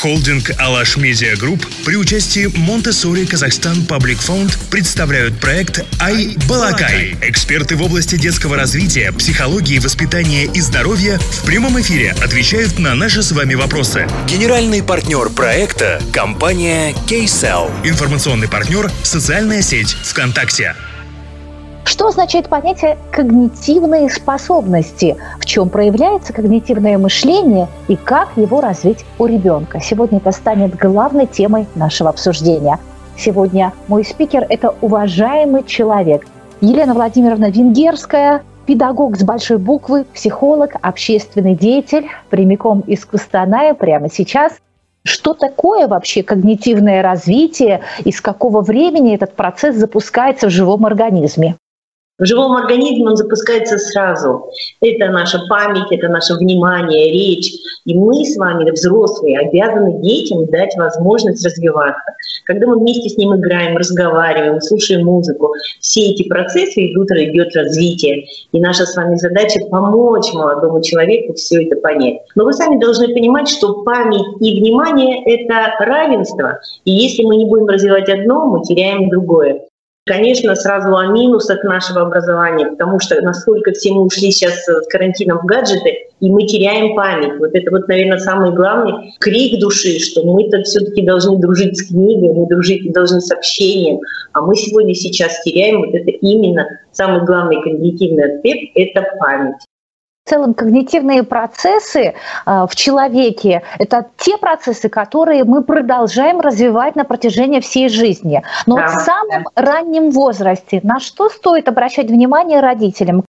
Холдинг «Alash Media Group» при участии Montessori Kazakhstan Public Fund представляют проект «Ай Балакай». Эксперты в области детского развития, психологии, воспитания и здоровья в прямом эфире отвечают на наши с вами вопросы. Генеральный партнер проекта – компания Kcell. Информационный партнер – социальная сеть ВКонтакте. Что означает понятие когнитивные способности? В чем проявляется когнитивное мышление и как его развить у ребенка? Сегодня это станет главной темой нашего обсуждения. Сегодня мой спикер – это уважаемый человек. Елена Владимировна Венгерская, педагог с большой буквы, психолог, общественный деятель, прямиком из Кустаная прямо сейчас. Что такое вообще когнитивное развитие и с какого времени этот процесс запускается в живом организме? В живом организме он запускается сразу. Это наша память, это наше внимание, речь. И мы с вами, взрослые, обязаны детям дать возможность развиваться. Когда мы вместе с ним играем, разговариваем, слушаем музыку, все эти процессы идут, идет развитие. И наша с вами задача помочь молодому человеку все это понять. Но вы сами должны понимать, что память и внимание — это равенство. И если мы не будем развивать одно, мы теряем другое. Конечно, сразу о минусах нашего образования, потому что насколько все мы ушли сейчас с карантином в гаджеты, и мы теряем память. Вот это вот, наверное, самый главный крик души, что мы-то все-таки должны дружить с книгой, мы дружить должны с общением, а мы сегодня сейчас теряем вот это именно самый главный когнитивный аспект — это память целом когнитивные процессы а, в человеке – это те процессы, которые мы продолжаем развивать на протяжении всей жизни. Но да, в самом раннем возрасте на что стоит обращать внимание родителям?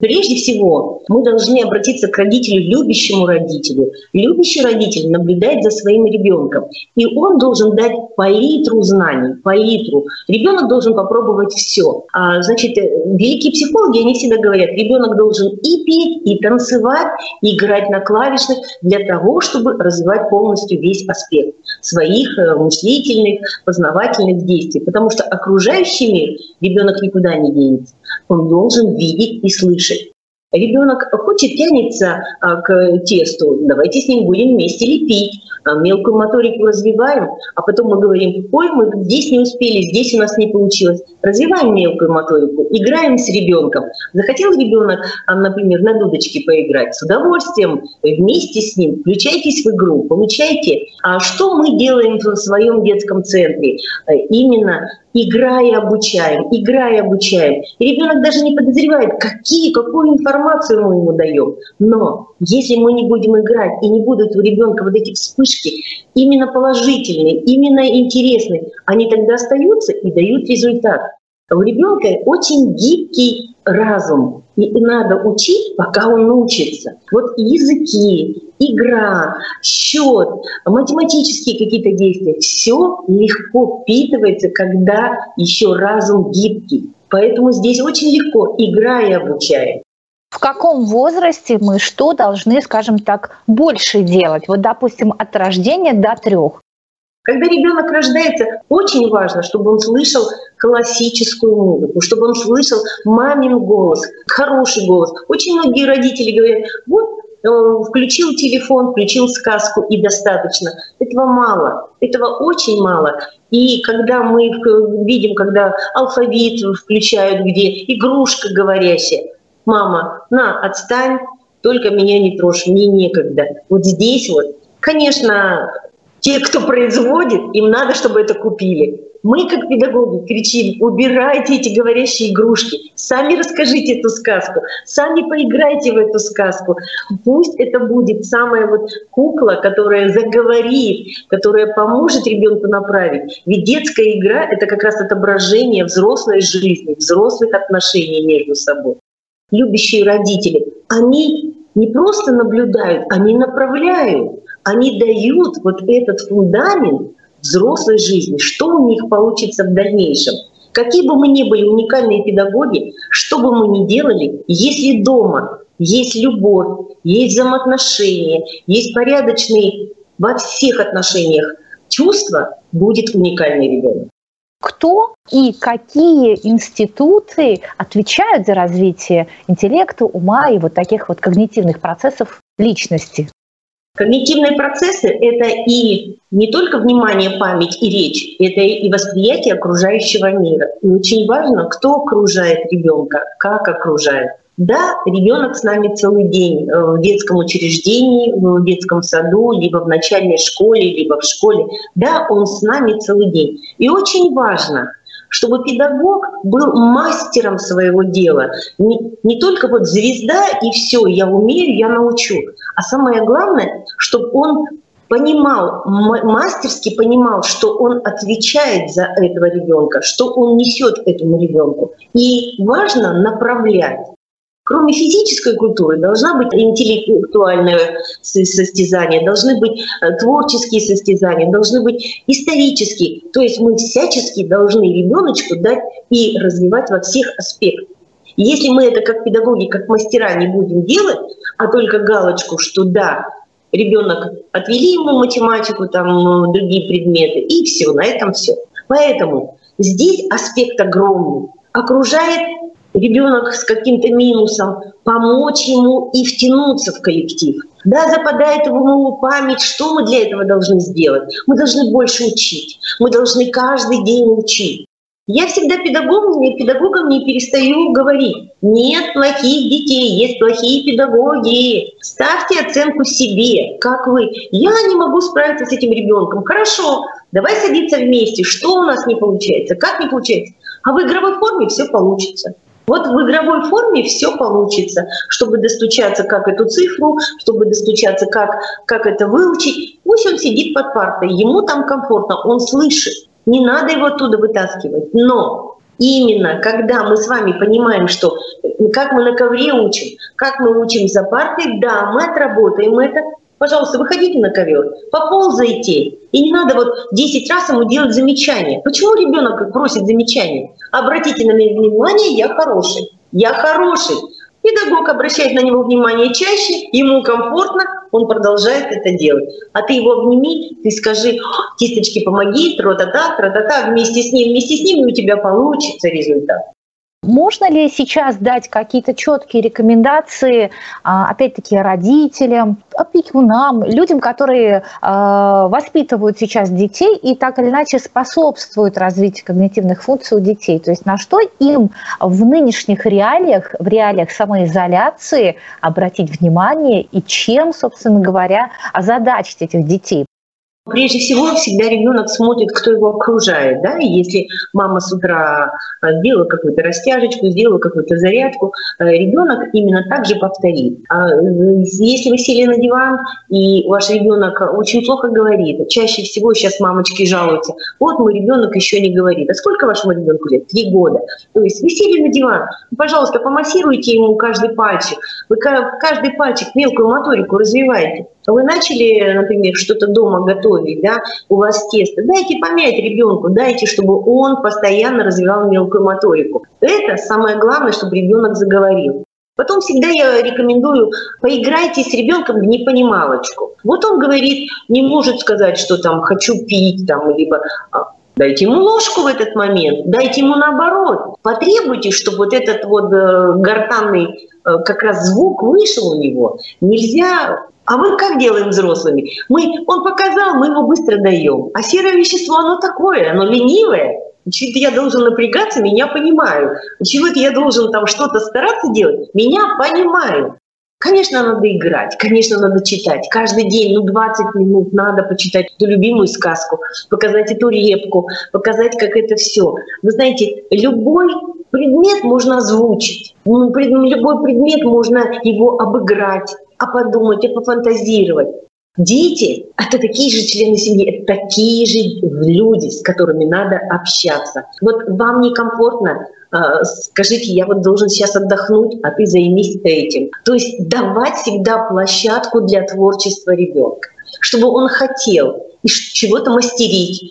Прежде всего, мы должны обратиться к родителю, любящему родителю. Любящий родитель наблюдает за своим ребенком, и он должен дать палитру знаний, палитру. Ребенок должен попробовать все. А, значит, э, великие психологи, они всегда говорят, ребенок должен и петь, и танцевать, и играть на клавишных для того, чтобы развивать полностью весь аспект своих э, мыслительных, познавательных действий. Потому что окружающий мир ребенок никуда не денется. Он должен видеть и слышать. Ребенок хочет тянется а, к тесту, давайте с ним будем вместе лепить, а, мелкую моторику развиваем, а потом мы говорим, ой, мы здесь не успели, здесь у нас не получилось. Развиваем мелкую моторику, играем с ребенком. Захотел ребенок, а, например, на дудочке поиграть, с удовольствием вместе с ним включайтесь в игру, получайте. А что мы делаем в своем детском центре? Именно играя обучаем, играя обучаем. И ребенок даже не подозревает, какие, какую информацию мы ему даем. Но если мы не будем играть и не будут у ребенка вот эти вспышки именно положительные, именно интересные, они тогда остаются и дают результат. У ребенка очень гибкий разум, и надо учить, пока он научится. Вот языки, игра, счет, математические какие-то действия, все легко впитывается, когда еще разум гибкий. Поэтому здесь очень легко, играя обучаем. В каком возрасте мы что должны, скажем так, больше делать? Вот, допустим, от рождения до трех. Когда ребенок рождается, очень важно, чтобы он слышал классическую музыку, чтобы он слышал мамин голос, хороший голос. Очень многие родители говорят, вот э, включил телефон, включил сказку и достаточно. Этого мало, этого очень мало. И когда мы видим, когда алфавит включают, где игрушка говорящая, мама, на, отстань, только меня не трожь, мне некогда. Вот здесь вот, конечно, те, кто производит, им надо, чтобы это купили. Мы, как педагоги, кричим, убирайте эти говорящие игрушки, сами расскажите эту сказку, сами поиграйте в эту сказку. Пусть это будет самая вот кукла, которая заговорит, которая поможет ребенку направить. Ведь детская игра — это как раз отображение взрослой жизни, взрослых отношений между собой. Любящие родители, они не просто наблюдают, они направляют они дают вот этот фундамент взрослой жизни, что у них получится в дальнейшем. Какие бы мы ни были уникальные педагоги, что бы мы ни делали, если дома есть любовь, есть взаимоотношения, есть порядочные во всех отношениях чувства, будет уникальный ребенок. Кто и какие институты отвечают за развитие интеллекта, ума и вот таких вот когнитивных процессов личности? Когнитивные процессы — это и не только внимание, память и речь, это и восприятие окружающего мира. И очень важно, кто окружает ребенка, как окружает. Да, ребенок с нами целый день э, в детском учреждении, в детском саду, либо в начальной школе, либо в школе. Да, он с нами целый день. И очень важно, чтобы педагог был мастером своего дела. Не, не только вот звезда и все, я умею, я научу. А самое главное, чтобы он понимал, мастерски понимал, что он отвечает за этого ребенка, что он несет этому ребенку. И важно направлять. Кроме физической культуры должна быть интеллектуальное состязание, должны быть э, творческие состязания, должны быть исторические. То есть мы всячески должны ребеночку дать и развивать во всех аспектах. Если мы это как педагоги, как мастера не будем делать, а только галочку, что да, ребенок отвели ему математику, там другие предметы, и все, на этом все. Поэтому здесь аспект огромный. Окружает ребенок с каким-то минусом, помочь ему и втянуться в коллектив. Да, западает в ему память, что мы для этого должны сделать. Мы должны больше учить, мы должны каждый день учить. Я всегда педагогам, педагогам не перестаю говорить, нет плохих детей, есть плохие педагоги. Ставьте оценку себе, как вы. Я не могу справиться с этим ребенком. Хорошо, давай садиться вместе. Что у нас не получается, как не получается. А в игровой форме все получится. Вот в игровой форме все получится, чтобы достучаться, как эту цифру, чтобы достучаться, как, как это выучить. Пусть он сидит под партой, ему там комфортно, он слышит. Не надо его оттуда вытаскивать. Но именно когда мы с вами понимаем, что как мы на ковре учим, как мы учим за партой, да, мы отработаем это, Пожалуйста, выходите на ковер, поползайте. И не надо вот 10 раз ему делать замечания. Почему ребенок просит замечания? Обратите на меня внимание, я хороший. Я хороший. Педагог обращает на него внимание чаще, ему комфортно, он продолжает это делать. А ты его обними, ты скажи, кисточки помоги, тра-та-та, тра-та-та, вместе с ним, вместе с ним, и у тебя получится результат. Можно ли сейчас дать какие-то четкие рекомендации, а, опять-таки, родителям, опекунам, людям, которые а, воспитывают сейчас детей и так или иначе способствуют развитию когнитивных функций у детей? То есть на что им в нынешних реалиях, в реалиях самоизоляции обратить внимание и чем, собственно говоря, озадачить этих детей? Прежде всего, всегда ребенок смотрит, кто его окружает. Да? И если мама с утра э, сделала какую-то растяжечку, сделала какую-то зарядку, э, ребенок именно так же повторит. А э, если вы сели на диван, и ваш ребенок очень плохо говорит, чаще всего сейчас мамочки жалуются, вот мой ребенок еще не говорит. А сколько вашему ребенку лет? Три года. То есть вы сели на диван, пожалуйста, помассируйте ему каждый пальчик. Вы каждый пальчик мелкую моторику развиваете. Вы начали, например, что-то дома готовить, да, у вас тесто, дайте помять ребенку, дайте, чтобы он постоянно развивал мелкую моторику. Это самое главное, чтобы ребенок заговорил. Потом всегда я рекомендую, поиграйте с ребенком в непонималочку. Вот он говорит, не может сказать, что там хочу пить, там, либо а, Дайте ему ложку в этот момент, дайте ему наоборот. Потребуйте, чтобы вот этот вот э, гортанный э, как раз звук вышел у него. Нельзя а мы как делаем взрослыми? Мы, он показал, мы его быстро даем. А серое вещество, оно такое, оно ленивое. Чего-то я должен напрягаться, меня понимаю. Чего-то я должен там что-то стараться делать, меня понимаю. Конечно, надо играть, конечно, надо читать. Каждый день, ну, 20 минут надо почитать эту любимую сказку, показать эту репку, показать, как это все. Вы знаете, любой предмет можно озвучить, любой предмет можно его обыграть, а подумать, а пофантазировать. Дети — это такие же члены семьи, это такие же люди, с которыми надо общаться. Вот вам некомфортно, а, скажите, я вот должен сейчас отдохнуть, а ты займись этим. То есть давать всегда площадку для творчества ребенка, чтобы он хотел и чего-то мастерить,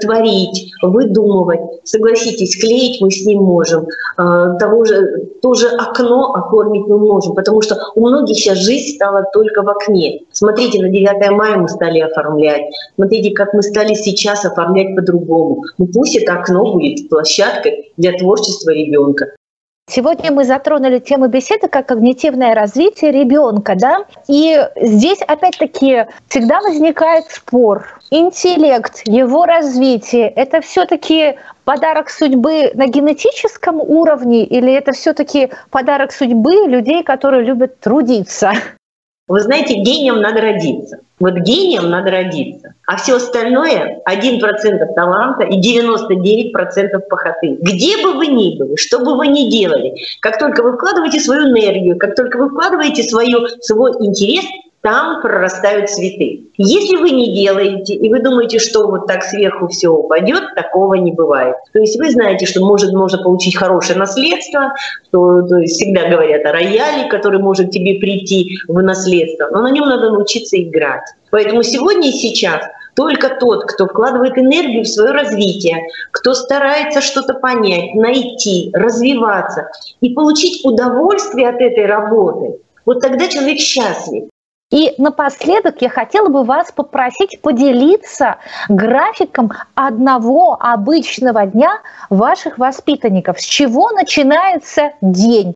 творить, выдумывать. Согласитесь, клеить мы с ним можем, э, того же, тоже окно оформить мы можем, потому что у многих сейчас жизнь стала только в окне. Смотрите, на 9 мая мы стали оформлять, смотрите, как мы стали сейчас оформлять по-другому. Ну пусть это окно будет площадкой для творчества ребенка. Сегодня мы затронули тему беседы как когнитивное развитие ребенка, да, и здесь опять-таки всегда возникает спор. Интеллект, его развитие – это все-таки подарок судьбы на генетическом уровне или это все-таки подарок судьбы людей, которые любят трудиться? Вы знаете, гением надо родиться. Вот гением надо родиться. А все остальное 1% таланта и 99% похоты. Где бы вы ни были, что бы вы ни делали, как только вы вкладываете свою энергию, как только вы вкладываете свою, свой интерес, там прорастают цветы. Если вы не делаете, и вы думаете, что вот так сверху все упадет, такого не бывает. То есть вы знаете, что может, можно получить хорошее наследство, что то есть всегда говорят о рояле, который может тебе прийти в наследство, но на нем надо научиться играть. Поэтому сегодня и сейчас только тот, кто вкладывает энергию в свое развитие, кто старается что-то понять, найти, развиваться и получить удовольствие от этой работы, вот тогда человек счастлив. И напоследок я хотела бы вас попросить поделиться графиком одного обычного дня ваших воспитанников. С чего начинается день?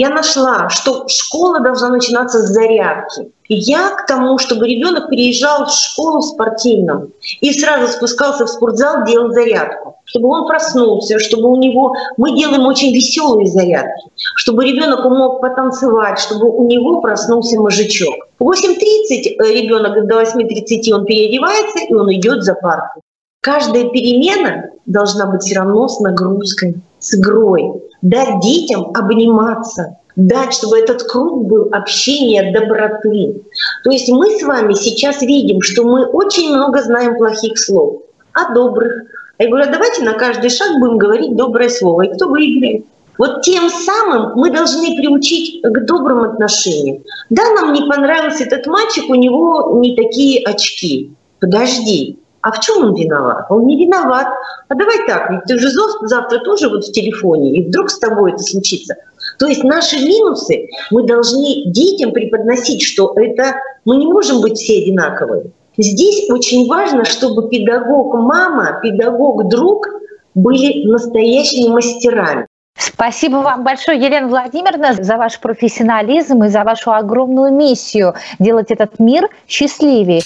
Я нашла, что школа должна начинаться с зарядки. Я к тому, чтобы ребенок переезжал в школу спортивную и сразу спускался в спортзал, делал зарядку, чтобы он проснулся, чтобы у него... Мы делаем очень веселые зарядки, чтобы ребенок мог потанцевать, чтобы у него проснулся мозжечок. В 8.30 ребенок до 8.30 он переодевается и он идет за парку. Каждая перемена должна быть все равно с нагрузкой, с игрой. Дать детям обниматься, дать, чтобы этот круг был общения, доброты. То есть мы с вами сейчас видим, что мы очень много знаем плохих слов, а добрых. Я говорю, «А давайте на каждый шаг будем говорить доброе слово. И кто выиграет? Вот тем самым мы должны приучить к добрым отношениям. Да, нам не понравился этот мальчик, у него не такие очки. Подожди, а в чем он виноват? Он не виноват. А давай так, ведь ты же завтра тоже вот в телефоне, и вдруг с тобой это случится. То есть наши минусы мы должны детям преподносить, что это мы не можем быть все одинаковые. Здесь очень важно, чтобы педагог мама, педагог друг были настоящими мастерами. Спасибо вам большое, Елена Владимировна, за ваш профессионализм и за вашу огромную миссию делать этот мир счастливее.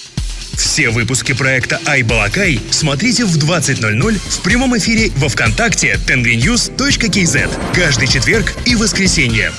Все выпуски проекта «Айбалакай» смотрите в 20.00 в прямом эфире во Вконтакте tenvynews.kz каждый четверг и воскресенье.